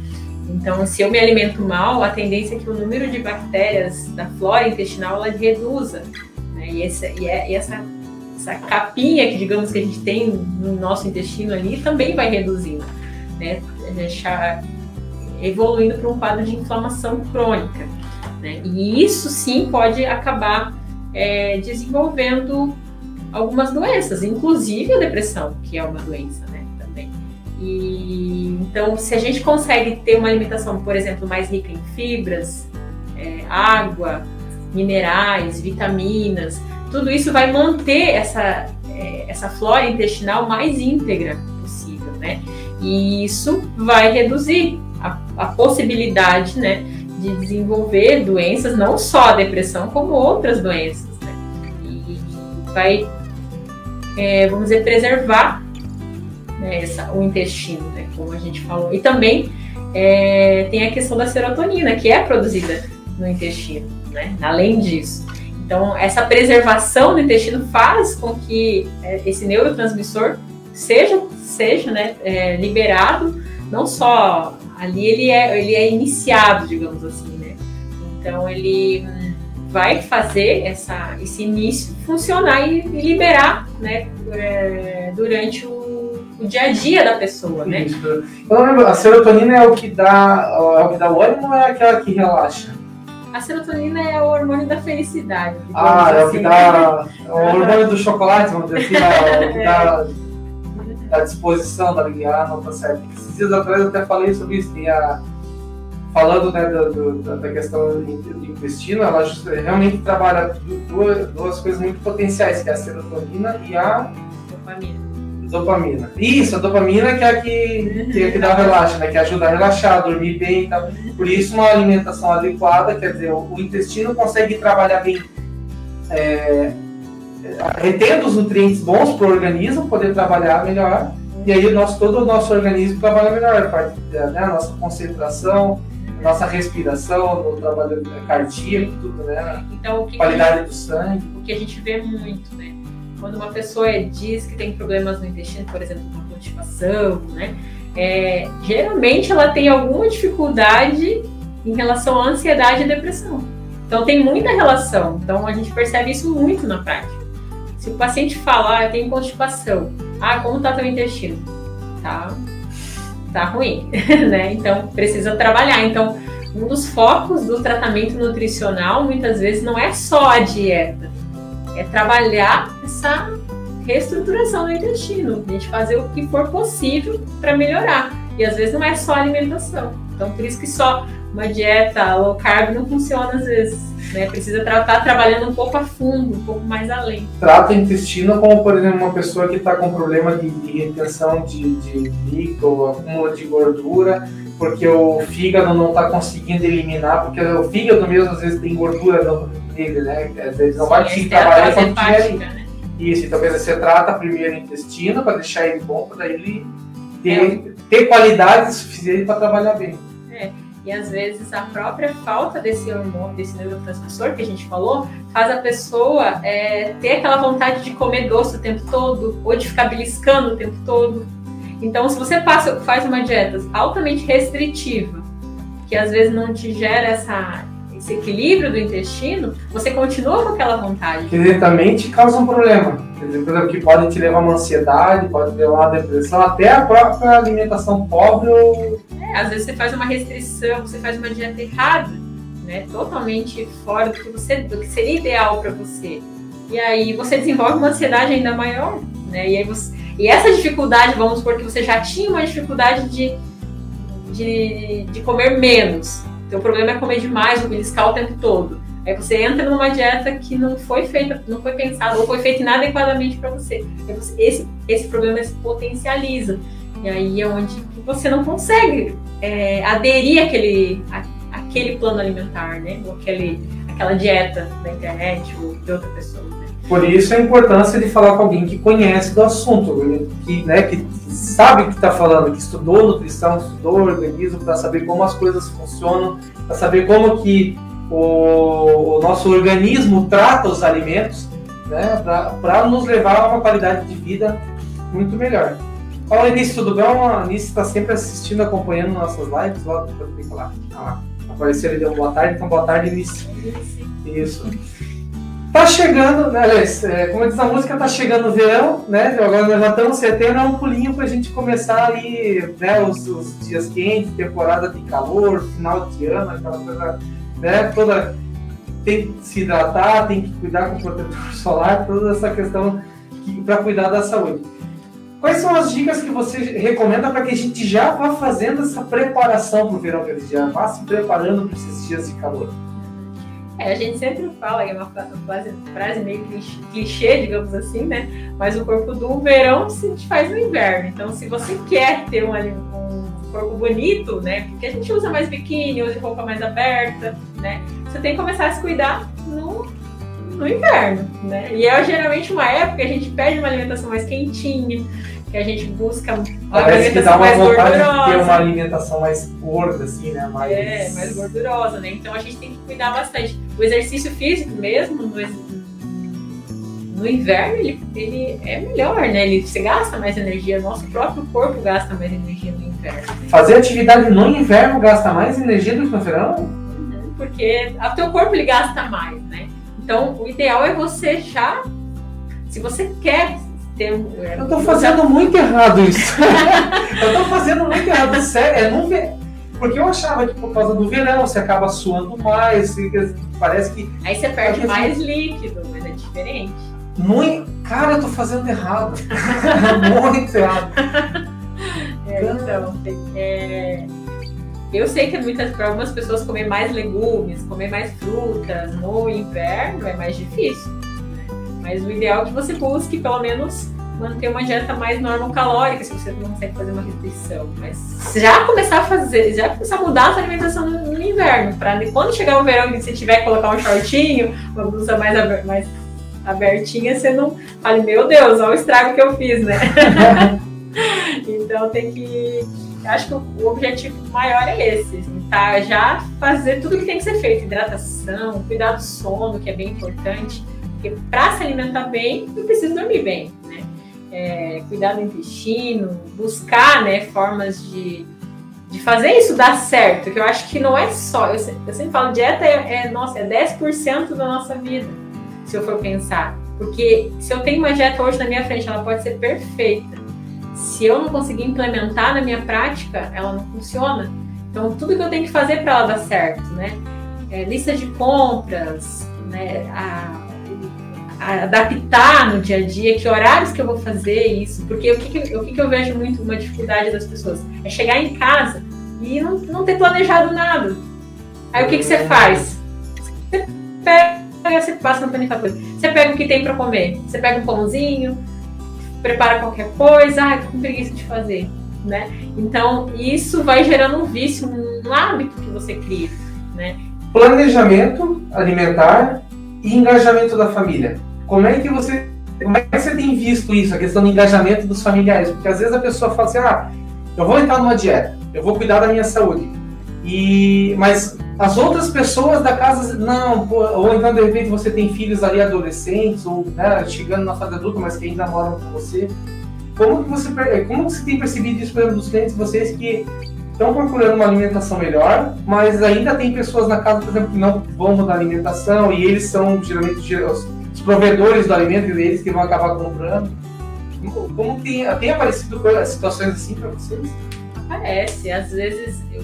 Então, se eu me alimento mal, a tendência é que o número de bactérias da flora intestinal ela reduza. Né? E, essa, e, é, e essa, essa capinha que, digamos, que a gente tem no nosso intestino ali também vai reduzindo, né? Deixar evoluindo para um quadro de inflamação crônica. Né? E isso sim pode acabar é, desenvolvendo algumas doenças, inclusive a depressão, que é uma doença, né? Também. E então, se a gente consegue ter uma alimentação, por exemplo, mais rica em fibras, é, água, minerais, vitaminas, tudo isso vai manter essa, é, essa flora intestinal mais íntegra possível, né? E isso vai reduzir a, a possibilidade, né, de desenvolver doenças, não só a depressão, como outras doenças, né? E vai, é, vamos dizer, preservar né, essa, o intestino, né, como a gente falou. E também é, tem a questão da serotonina, que é produzida no intestino, né? Além disso. Então, essa preservação do intestino faz com que é, esse neurotransmissor seja, seja né, é, liberado, não só ali ele é, ele é iniciado, digamos assim, né? Então, ele vai fazer essa, esse início funcionar e, e liberar né, é, durante o, o, dia a dia da pessoa, né? Isso. Lembro, a serotonina é o que dá, é o que dá o ânimo ou é aquela que relaxa? A serotonina é o hormônio da felicidade. Ah, é o que assim. dá. É o hormônio do chocolate, vamos dizer assim, é o que dá a disposição da ligar, não tá certo. Esses dias atrás eu até falei sobre isso, tem a, falando né, do, do, da questão do intestino, ela realmente trabalha duas, duas coisas muito potenciais, que é a serotonina e a dopamina. Dopamina. Isso, a dopamina que é a que, que, é que dá relaxo, né? Que ajuda a relaxar, dormir bem e tal. Por isso, uma alimentação adequada, quer dizer, o, o intestino consegue trabalhar bem, é, retendo os nutrientes bons para o organismo poder trabalhar melhor. E aí, o nosso, todo o nosso organismo trabalha melhor. A, parte, né, a nossa concentração, a nossa respiração, o trabalho cardíaco, tudo, né? Então, o que qualidade que do sangue. O que a gente vê muito, né? Quando uma pessoa diz que tem problemas no intestino, por exemplo, uma constipação, né? É, geralmente ela tem alguma dificuldade em relação à ansiedade e depressão. Então tem muita relação. Então a gente percebe isso muito na prática. Se o paciente falar, ah, eu tenho constipação, ah, como está teu intestino? Tá, tá ruim, né? Então precisa trabalhar. Então um dos focos do tratamento nutricional muitas vezes não é só a dieta, é trabalhar essa reestruturação do intestino, a gente fazer o que for possível para melhorar. E às vezes não é só alimentação. Então, por isso que só uma dieta low carb não funciona às vezes. Né? Precisa estar tá trabalhando um pouco a fundo, um pouco mais além. Trata o intestino como, por exemplo, uma pessoa que está com problema de, de retenção de, de líquido, acúmulo de gordura, porque o fígado não está conseguindo eliminar, porque o fígado mesmo às vezes tem gordura dele, né? Às vezes não vai conseguir trabalhar quando tiver né? Isso, então você trata primeiro o intestino para deixar ele bom, para ele ter, é. ter qualidade suficiente para trabalhar bem. É. E às vezes a própria falta desse hormônio, desse neurotransmissor que a gente falou, faz a pessoa é, ter aquela vontade de comer doce o tempo todo, ou de ficar beliscando o tempo todo. Então, se você passa, faz uma dieta altamente restritiva, que às vezes não te gera essa, esse equilíbrio do intestino, você continua com aquela vontade. Diretamente causa um problema. Exemplo, que pode te levar a uma ansiedade, pode levar a uma depressão, até a própria alimentação pobre ou... É, às vezes você faz uma restrição, você faz uma dieta errada, né? Totalmente fora do que, você, do que seria ideal para você. E aí você desenvolve uma ansiedade ainda maior, né? E, aí você, e essa dificuldade, vamos supor que você já tinha uma dificuldade de, de, de comer menos, teu problema é comer demais, ou beliscar o tempo todo. Aí você entra numa dieta que não foi feita, não foi pensada, ou foi feita inadequadamente para você. você. Esse, esse problema se potencializa. E aí é onde você não consegue é, aderir àquele, à, àquele plano alimentar, né? Ou aquele, aquela dieta da internet ou de outra pessoa. Né? Por isso a importância de falar com alguém que conhece do assunto, que, né, que sabe o que está falando, que estudou nutrição, estudou organismo, para saber como as coisas funcionam, para saber como que o, o, nosso organismo trata os alimentos, né, para nos levar a uma qualidade de vida muito melhor. Fala Início, tudo bom? A Anice está sempre assistindo, acompanhando nossas lives. Lá, lá. Ah, apareceu ali, deu boa tarde, então boa tarde, Início. Isso. Tá chegando, né, Aliás, é, como diz a música, tá chegando o verão, né? Agora nós já estamos em setembro, é um pulinho pra gente começar ali, né, os, os, dias quentes, temporada de calor, final de ano, aquela coisa, né? Toda. Tem que se hidratar, tem que cuidar com o protetor solar, toda essa questão para cuidar da saúde. Quais são as dicas que você recomenda para que a gente já vá fazendo essa preparação para o verão, que já vá se preparando para esses dias de calor? É, a gente sempre fala, é uma frase, frase meio clichê, digamos assim, né? Mas o corpo do verão se faz no inverno. Então, se você quer ter um, um corpo bonito, né? Porque a gente usa mais biquíni, usa roupa mais aberta, né? Você tem que começar a se cuidar no, no inverno, né? E é geralmente uma época que a gente pede uma alimentação mais quentinha, que a gente busca uma Parece alimentação mais gordurosa. De ter uma alimentação mais gorda, assim, né? Mais... É, mais gordurosa, né? Então a gente tem que cuidar bastante. O exercício físico mesmo, no, no inverno, ele, ele é melhor, né? Ele, você gasta mais energia, nosso próprio corpo gasta mais energia no inverno. Fazer atividade no inverno gasta mais energia do que no verão? Uhum, porque o teu corpo ele gasta mais, né? Então, o ideal é você já, se você quer ter um. É, eu tô fazendo muito errado isso. eu tô fazendo muito errado, sério. É não ver. Porque eu achava que por causa do verão você acaba suando mais, parece que. Aí você perde mais líquido, mas é diferente. Muito... Cara, eu tô fazendo errado. muito errado. É, então, é, eu sei que muitas para algumas pessoas comer mais legumes, comer mais frutas no inverno é mais difícil. Mas o ideal é que você busque, pelo menos, manter uma dieta mais calórica, se você não consegue fazer uma restrição. Mas já começar a fazer, já começar a mudar a sua alimentação no, no inverno, para quando chegar o verão e você tiver que colocar um shortinho, uma blusa mais, aber, mais abertinha, você não fale, meu Deus, olha o estrago que eu fiz, né? então tem que. Acho que o objetivo maior é esse, assim, tá? Já fazer tudo que tem que ser feito, hidratação, cuidar do sono, que é bem importante porque para se alimentar bem, eu preciso dormir bem? É, cuidar do intestino, buscar né, formas de, de fazer isso dar certo, que eu acho que não é só, eu, eu sempre falo, dieta é, é, nossa, é 10% da nossa vida, se eu for pensar. Porque se eu tenho uma dieta hoje na minha frente, ela pode ser perfeita. Se eu não conseguir implementar na minha prática, ela não funciona. Então, tudo que eu tenho que fazer para ela dar certo, né? É, lista de compras, né? A, adaptar no dia a dia, que horários que eu vou fazer isso, porque o que, que, o que, que eu vejo muito uma dificuldade das pessoas é chegar em casa e não, não ter planejado nada. Aí o que, que você faz? Você pega, você passa no planificador, você pega o que tem para comer, você pega um pãozinho, prepara qualquer coisa, ah, tô com preguiça de fazer, né? Então isso vai gerando um vício, um hábito que você cria, né? Planejamento alimentar e engajamento da família. Como é que você como é que você tem visto isso, a questão do engajamento dos familiares? Porque às vezes a pessoa fala assim, ah, eu vou entrar numa dieta, eu vou cuidar da minha saúde. E mas as outras pessoas da casa não, ou então de repente você tem filhos ali adolescentes ou né, chegando na fase adulta, mas que ainda moram com você. Como que você como você tem percebido isso por exemplo, dos clientes de vocês que estão procurando uma alimentação melhor, mas ainda tem pessoas na casa, por exemplo, que não vão mudar a alimentação e eles são geralmente provedores do alimento e eles que vão acabar comprando. Como, como tem, tem aparecido situações assim para vocês? Aparece. Às vezes, eu,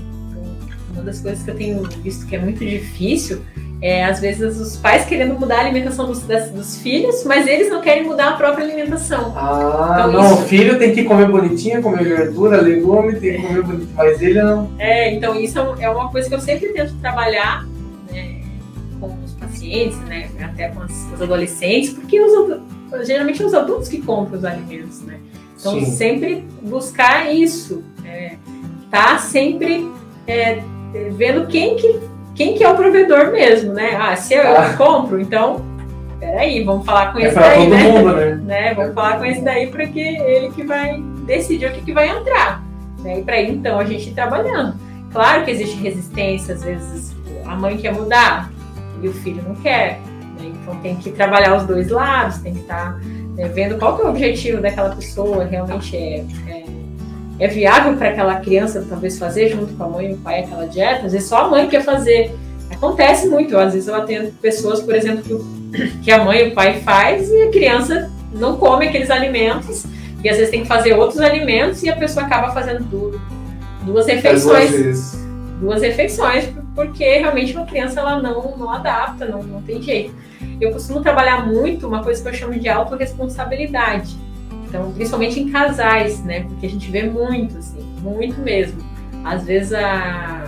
uma das coisas que eu tenho visto que é muito difícil é, às vezes, os pais querendo mudar a alimentação dos, das, dos filhos, mas eles não querem mudar a própria alimentação. Ah, então, não, isso... o filho tem que comer bonitinho, comer verdura, legume, tem que comer bonitinho, mas ele não. É, então isso é uma coisa que eu sempre tento trabalhar pacientes, né, até com os adolescentes, porque os, geralmente é os adultos que compram os alimentos, né? Então Sim. sempre buscar isso, é, tá sempre é, vendo quem que quem que é o provedor mesmo, né? Ah, se eu ah. compro, então peraí, vamos falar com é esse daí, né? Mundo, né? né? Vamos falar com esse daí porque ele que vai decidir o que, que vai entrar. Né? E para então a gente ir trabalhando. Claro que existe resistência, às vezes a mãe quer mudar, e o filho não quer. Né? Então tem que trabalhar os dois lados, tem que estar tá, né, vendo qual que é o objetivo daquela pessoa, realmente é, é é viável para aquela criança talvez fazer junto com a mãe e o pai aquela dieta, às vezes só a mãe quer fazer. Acontece muito, às vezes eu atendo pessoas, por exemplo, que, que a mãe e o pai faz e a criança não come aqueles alimentos e às vezes tem que fazer outros alimentos e a pessoa acaba fazendo tudo. Duas refeições. Duas, duas refeições, porque realmente uma criança ela não, não adapta, não, não tem jeito. Eu costumo trabalhar muito uma coisa que eu chamo de autorresponsabilidade. Então, principalmente em casais, né? Porque a gente vê muito, assim, muito mesmo. Às vezes a,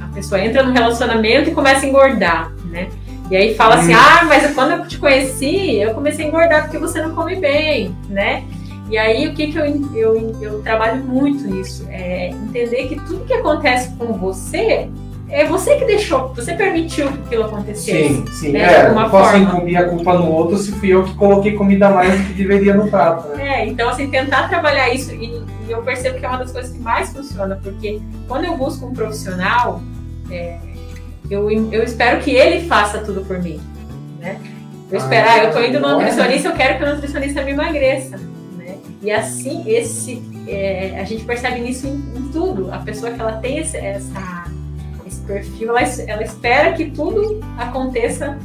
a pessoa entra no relacionamento e começa a engordar, né? E aí fala assim, ah, mas quando eu te conheci, eu comecei a engordar porque você não come bem, né? E aí o que, que eu, eu, eu trabalho muito nisso? É entender que tudo que acontece com você é você que deixou, você permitiu que aquilo acontecesse. Sim, sim. Né, é, não posso forma. incumbir a culpa no outro se fui eu que coloquei comida mais do que deveria no prato. Né? É, então assim, tentar trabalhar isso, e, e, eu percebo que é uma das coisas que mais funciona, porque quando eu busco um profissional, é, eu, eu espero que ele faça tudo por mim. Né? Eu espero, ah, eu tô indo no é? nutricionista, eu quero que o nutricionista me emagreça. Né? E assim, esse, é, a gente percebe nisso em, em, tudo. A pessoa que ela tem esse, essa perfil, ela, ela espera que tudo aconteça.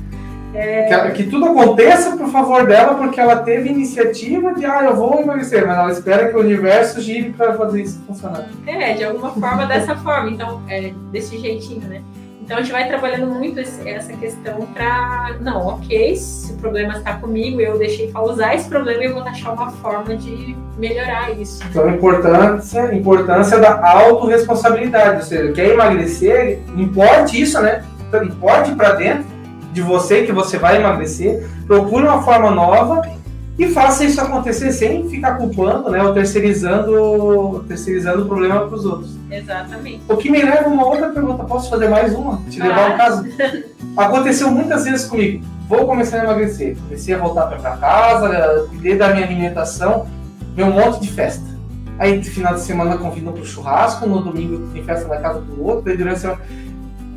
É... Que, que, tudo aconteça por favor dela, porque ela teve iniciativa de, ah, eu vou emagrecer, mas ela espera que o universo gire para fazer isso funcionar. É, de alguma forma, dessa forma. Então, é, desse jeitinho, né? Então a gente vai trabalhando muito esse, essa questão para, não, ok, se o problema está comigo, eu deixei causar esse problema, eu vou achar uma forma de melhorar isso. Então a importância, importância da autorresponsabilidade, ou seja, quer emagrecer, importe isso, né? Então, importe para dentro de você que você vai emagrecer, procure uma forma nova e faça isso acontecer sem ficar culpando, né, ou terceirizando, terceirizando o problema para os outros. Exatamente. O que me leva a uma outra pergunta, posso fazer mais uma? Te levar ao caso? Aconteceu muitas vezes comigo. Vou começar a emagrecer. Comecei a voltar para casa, cuidei da minha alimentação, um monte de festa. Aí, no final de semana, convidam para o churrasco, no domingo tem festa na casa do outro, aí durante a semana...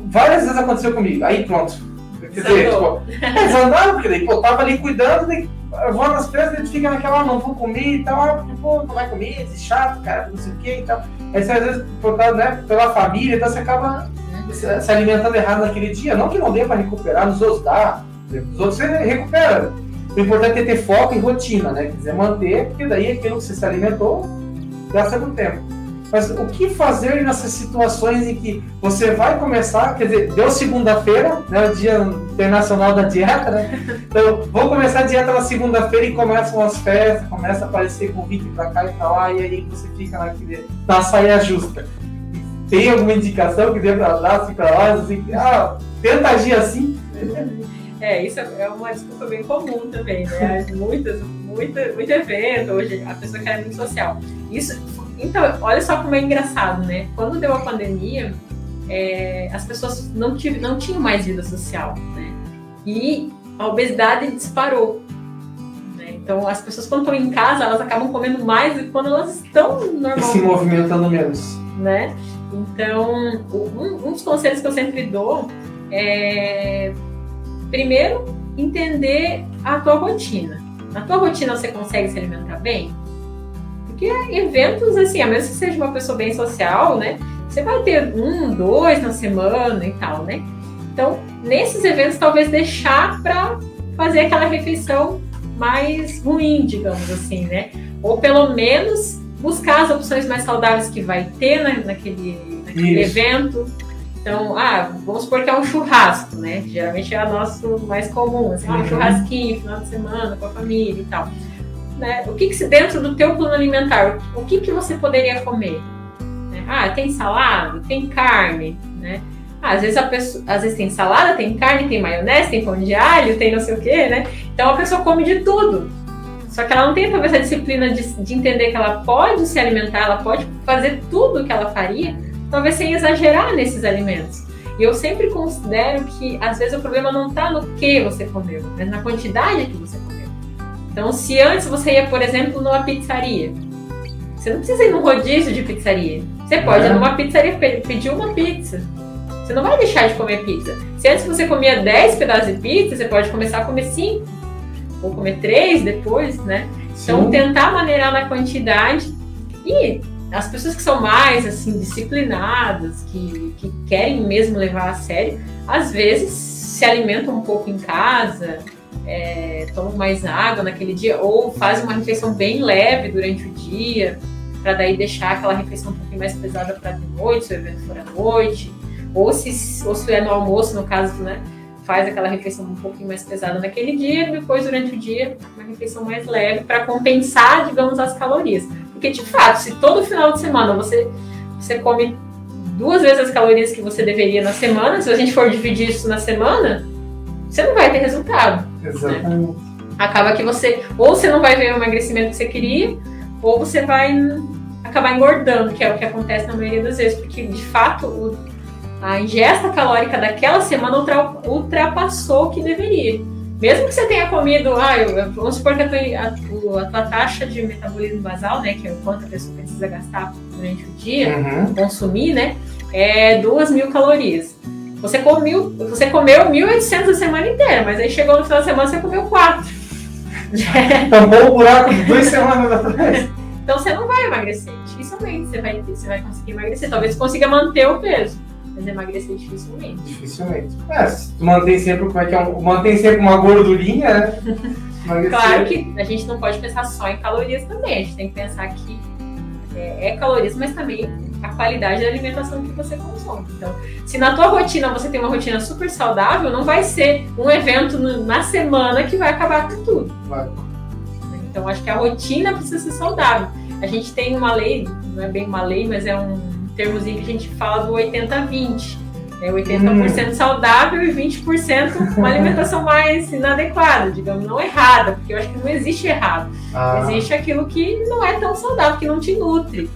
Várias vezes aconteceu comigo. Aí, pronto. Quer dizer, tipo, desandava, porque daí, pô, tava ali cuidando, daí eu vou nas festas, a gente fica naquela, não vou comer e tal, ah, porque, pô, não vai comer, é chato, cara, não sei o que e tal. Aí você, às vezes, por causa, né, pela família, então você acaba se, alimentando errado naquele dia. Não que não dê para recuperar, nos outros dá, os outros você recupera. O importante é ter foco em rotina, né? Quer dizer, manter, porque daí aquilo que você se alimentou gasta muito tempo. Mas o que fazer nessas situações em que você vai começar, quer dizer, deu segunda-feira, né, o Dia Internacional da Dieta, né? Então, vou começar a dieta na segunda-feira e começam as festas, começa a aparecer convite para cá e para lá, e aí você fica naquele, na saia justa. Tem alguma indicação que dê para dar assim para lá, assim, ah, tenta agir assim? É, isso é uma desculpa bem comum também, né? Muitas, muita, muito evento, hoje a pessoa quer muito social. Isso então, olha só como é engraçado, né? Quando deu a pandemia, é, as pessoas não, tive, não tinham mais vida social, né? E a obesidade disparou. Né? Então, as pessoas quando estão em casa, elas acabam comendo mais do que quando elas estão normalmente. E se movimentando menos. Né? Então, um, um dos conselhos que eu sempre dou é, primeiro, entender a tua rotina. Na tua rotina você consegue se alimentar bem? Porque eventos, assim, a menos que seja uma pessoa bem social, né? Você vai ter um, dois na semana e tal, né? Então, nesses eventos, talvez deixar para fazer aquela refeição mais ruim, digamos assim, né? Ou pelo menos buscar as opções mais saudáveis que vai ter na, naquele, naquele evento. Então, ah, vamos supor que é um churrasco, né? Geralmente é o nosso mais comum, assim, um uhum. churrasquinho, final de semana, com a família e tal né? O que, que dentro do teu plano alimentar, o que, que você poderia comer? Né? Ah, tem salada, tem carne, né? Ah, às vezes a pessoa, às vezes tem salada, tem carne, tem maionese, tem pão de alho, tem não sei o quê, né? Então a pessoa come de tudo. Só que ela não tem talvez a disciplina de, de entender que ela pode se alimentar, ela pode fazer tudo o que ela faria, talvez sem exagerar nesses alimentos. E eu sempre considero que às vezes o problema não está no que você comeu, mas na quantidade que você comeu. Então, se antes você ia, por exemplo, numa pizzaria, você não precisa ir num rodízio de pizzaria. Você pode é. ir numa pizzaria pedir uma pizza. Você não vai deixar de comer pizza. Se antes você comia 10 pedaços de pizza, você pode começar a comer 5. Ou comer 3 depois, né? Então, Sim. tentar maneirar na quantidade. E as pessoas que são mais assim disciplinadas, que, que querem mesmo levar a sério, às vezes se alimentam um pouco em casa, é, tomam mais água naquele dia, ou fazem uma refeição bem leve durante o dia, para daí deixar aquela refeição um pouquinho mais pesada para de noite, se o evento for à noite, ou se, ou se é no almoço, no caso, né? Faz aquela refeição um pouquinho mais pesada naquele dia, depois durante o dia, uma refeição mais leve para compensar, digamos, as calorias. Porque de fato, se todo final de semana você, você come duas vezes as calorias que você deveria na semana, se a gente for dividir isso na semana, você não vai ter resultado. Né? Exatamente. Né? Acaba que você, ou você não vai ver o emagrecimento que você queria, ou você vai acabar engordando, que é o que acontece na maioria das vezes, porque de fato o, a ingesta calórica daquela semana ultra, ultrapassou o que deveria. Mesmo que você tenha comido, ah, eu, vamos supor que a tua, a, a tua, taxa de metabolismo basal, né, que é o quanto a pessoa precisa gastar durante o dia, uhum. consumir, né, é duas mil calorias. Você comeu, você comeu 1.800 a semana inteira, mas aí chegou no final da semana você comeu quatro. Tampou o buraco de duas semanas atrás. Então você não vai emagrecer. Dificilmente você vai, você vai conseguir emagrecer. Talvez você consiga manter o peso. Mas emagrecer dificilmente. Dificilmente. É, se tu mantém sempre, como é que é? Mantém sempre uma gordurinha, né? claro que a gente não pode pensar só em calorias também. A gente tem que pensar que é, é calorias, mas também a qualidade da alimentação que você consome. Então, se na tua rotina você tem uma rotina super saudável, não vai ser um evento na semana que vai acabar com tudo. Vai. Então, acho que a rotina precisa ser saudável. A gente tem uma lei, não é bem uma lei, mas é um termozinho que a gente fala do 80-20. É 80% hum. saudável e 20% uma alimentação mais inadequada, digamos, não errada, porque eu acho que não existe errado. Ah. Existe aquilo que não é tão saudável, que não te nutre.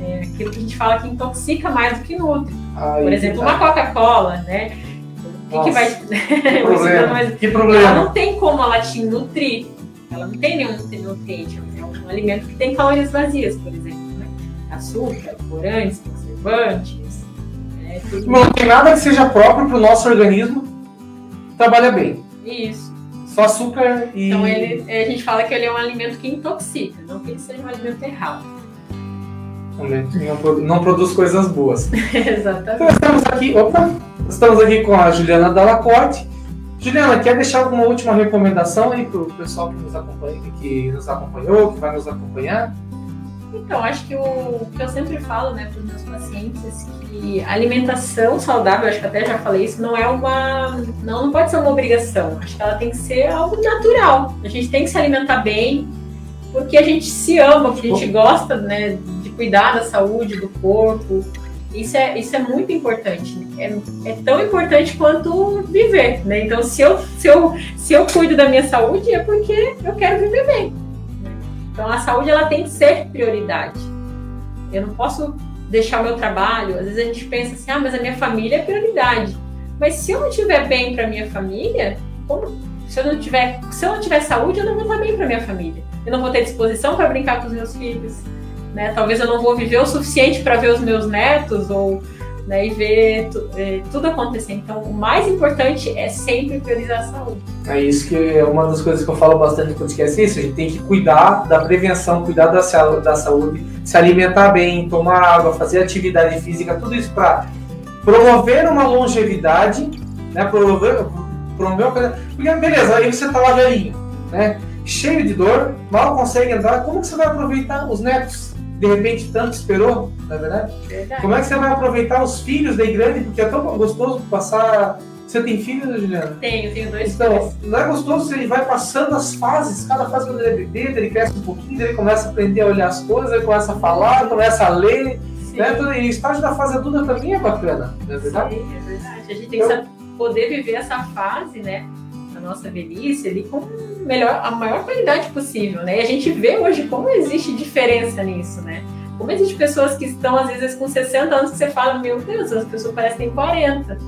É aquilo que a gente fala que intoxica mais do que nutre. Aí, Por exemplo, uma Coca-Cola, né? O que, que vai. Que problema. que problema. Ela não tem como ela te nutrir ela não tem nenhum nutriente, é um alimento que tem calorias vazias, por exemplo. Né? Açúcar, corantes, conservantes. Né? Não tem nada que seja próprio para o nosso organismo trabalha bem. Isso. Só açúcar e. Então ele, a gente fala que ele é um alimento que intoxica, não que ele seja um alimento errado. Não, não produz coisas boas. Exatamente. Então estamos aqui, opa, estamos aqui com a Juliana Dalacorte Juliana, quer deixar alguma última recomendação aí para o pessoal que nos acompanha, que nos acompanhou, que vai nos acompanhar? Então, acho que o, que eu sempre falo né, para os meus pacientes que alimentação saudável, acho que até já falei isso, não é uma. Não, não pode ser uma obrigação. Acho que ela tem que ser algo natural. A gente tem que se alimentar bem, porque a gente se ama, porque a gente gosta né, cuidar da saúde do corpo, isso é, isso é muito importante. É, é tão importante quanto viver, né? Então, se eu, se, eu, se eu cuido da minha saúde, é porque eu quero viver bem. Então, a saúde ela tem que ser prioridade. Eu não posso deixar o meu trabalho. Às vezes a gente pensa assim, ah, mas a minha família é prioridade. Mas se eu não estiver bem para minha família, como se eu não tiver, se eu não tiver saúde, eu não vou estar bem para minha família. Eu não vou ter disposição para brincar com os meus filhos né? Talvez eu não vou viver o suficiente para ver os meus netos ou né, e ver é, tudo acontecer. Então, o mais importante é sempre priorizar a saúde. É isso que é uma das coisas que eu falo bastante podcast, é isso, a gente tem que cuidar da prevenção, cuidar da, da saúde, se alimentar bem, tomar água, fazer atividade física, tudo isso para promover uma longevidade, né, promover, promover. Porque, beleza, aí você tá lá velhinho, né, cheio de dor, mal consegue andar, como que você vai aproveitar os netos? De repente tanto esperou, na é verdade? verdade? Como é que você vai aproveitar os filhos daí grande? Porque é tão gostoso passar. Você tem filhos, Juliana? Tenho, tenho dois então, filhos. Não é gostoso se ele vai passando as fases, cada fase quando ele é bebê, ele cresce um pouquinho, ele começa a aprender a olhar as coisas, ele começa a falar, começa a ler. Né? Então, e o estágio da fase adulta também é bacana, não é verdade? Sim, é verdade. A gente tem que poder viver essa fase, né? A nossa velhice ali com melhor, a maior qualidade possível, né? E a gente vê hoje como existe diferença nisso, né? Como existe pessoas que estão, às vezes, com 60 anos que você fala, meu Deus, as pessoas parecem que têm 40,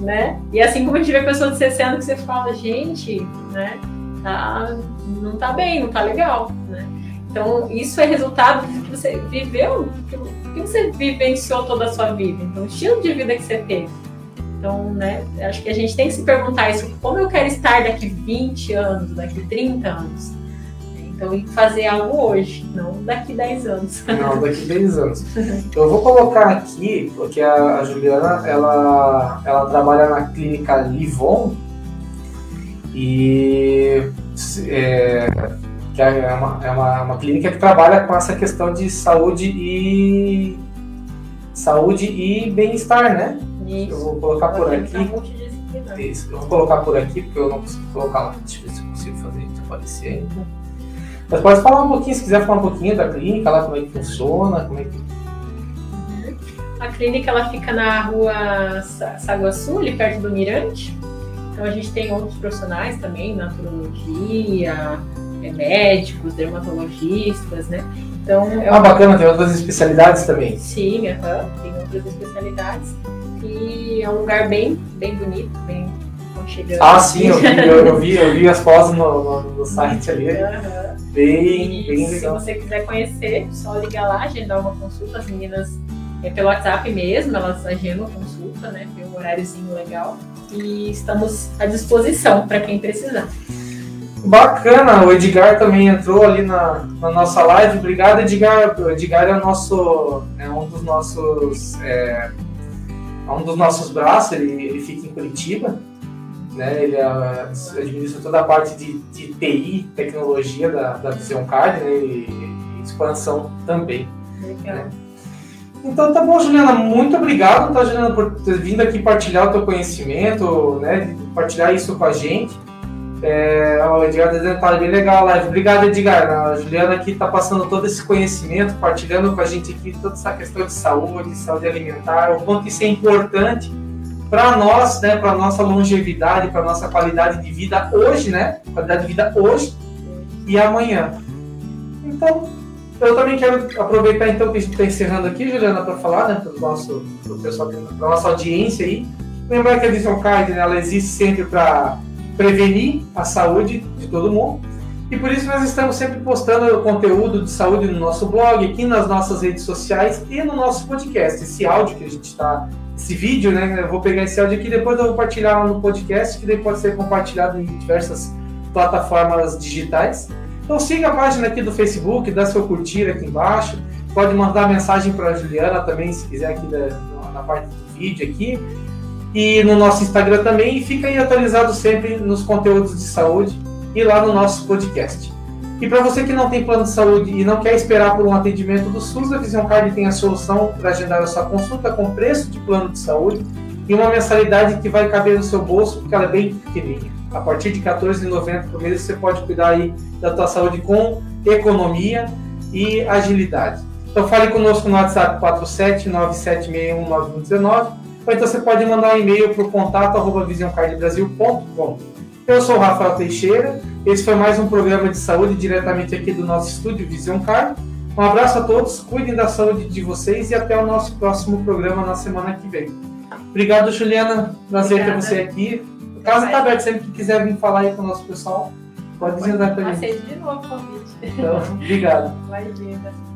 né? E assim como a gente vê pessoas de 60 que você fala, gente, né? Tá, não tá bem, não tá legal, né? Então, isso é resultado do que você viveu, do que você vivenciou toda a sua vida. Então, o estilo de vida que você teve. Então, né, acho que a gente tem que se perguntar isso, como eu quero estar daqui 20 anos, daqui 30 anos. Então, e fazer algo hoje, não daqui 10 anos. Não, daqui 10 anos. Eu vou colocar aqui, porque a, Juliana, ela, ela trabalha na clínica Livon e é, que é, uma, é uma, uma clínica que trabalha com essa questão de saúde e saúde e bem-estar, né? Isso. Eu vou colocar por aqui. Isso, eu vou colocar por aqui porque eu não consigo colocar lá. Deixa eu ver se eu consigo fazer isso aparecer ainda. Mas pode falar um pouquinho, se quiser falar um pouquinho da clínica, lá como é que funciona, como é que. A clínica ela fica na rua Sa- Saguaçu, ali perto do Mirante. Então a gente tem outros profissionais também, naturologia, é, médicos, dermatologistas, né? Então é Ah, bacana, tem outras especialidades também. Sim, aham, tem outras especialidades. E é um lugar bem, bem bonito, bem aconchegante. Ah, sim, eu vi, eu, eu vi, eu vi as fotos no, no, no site ali. Aham. Bem, E bem se legal. você quiser conhecer, só ligar lá, agendar uma consulta. As meninas, é pelo WhatsApp mesmo, elas agendam consulta, né? Tem um horáriozinho legal. E estamos à disposição para quem precisar. Bacana, o Edgar também entrou ali na, na nossa live. Obrigado, Edgar. O Edgar é nosso, é um dos nossos, é, é um dos nossos braços. Ele, ele fica em Curitiba, né? Ele ah, administra toda a parte de, de TI, tecnologia da, da Vision Card, né? E, e expansão também. Legal. Então tá bom, Juliana, muito obrigado, tá, Juliana, por ter vindo aqui partilhar o teu conhecimento, né, partilhar isso com a gente. É, o Edgar dizendo que tá bem legal a live. Obrigado, Edgar. A Juliana aqui tá passando todo esse conhecimento, partilhando com a gente aqui toda essa questão de saúde, saúde alimentar, o quanto isso é importante para nós, né, para nossa longevidade, para nossa qualidade de vida hoje, né, qualidade de vida hoje e amanhã. Então, eu também quero aproveitar então que a gente está encerrando aqui, Juliana, para falar, né, para o nosso pro pessoal, para nossa audiência aí. Lembrar que a Vision Card, né, ela existe sempre para prevenir a saúde de todo mundo. E por isso nós estamos sempre postando conteúdo de saúde no nosso blog, aqui nas nossas redes sociais e no nosso podcast. Esse áudio que a gente está, esse vídeo, né? Eu vou pegar esse áudio aqui, depois eu vou partilhar lá no podcast, que daí pode ser compartilhado em diversas plataformas digitais. Então siga a página aqui do Facebook, dá seu curtir aqui embaixo. Pode mandar mensagem para a Juliana também, se quiser aqui na parte do vídeo aqui. E no nosso Instagram também. E fica aí atualizado sempre nos conteúdos de saúde e lá no nosso podcast. E para você que não tem plano de saúde e não quer esperar por um atendimento do SUS, a Vision Card tem a solução para agendar a sua consulta com preço de plano de saúde e uma mensalidade que vai caber no seu bolso, porque ela é bem pequenininha. A partir de R$ 14,90 por mês você pode cuidar aí da tua saúde com economia e agilidade. Então fale conosco no WhatsApp 479761919 ou então você pode mandar um e-mail para o contato arroba visioncardbrasil.com. Eu sou o Rafael Teixeira, esse foi mais um programa de saúde diretamente aqui do nosso estúdio Vision Card. Um abraço a todos, cuidem da saúde de vocês e até o nosso próximo programa na semana que vem. Obrigado, Juliana. Prazer ter você aqui. A casa está aberta, sempre que quiser vir falar aí com o nosso pessoal, pode agendar para gente. Aceito de novo o convite. Então, obrigado. Imagina.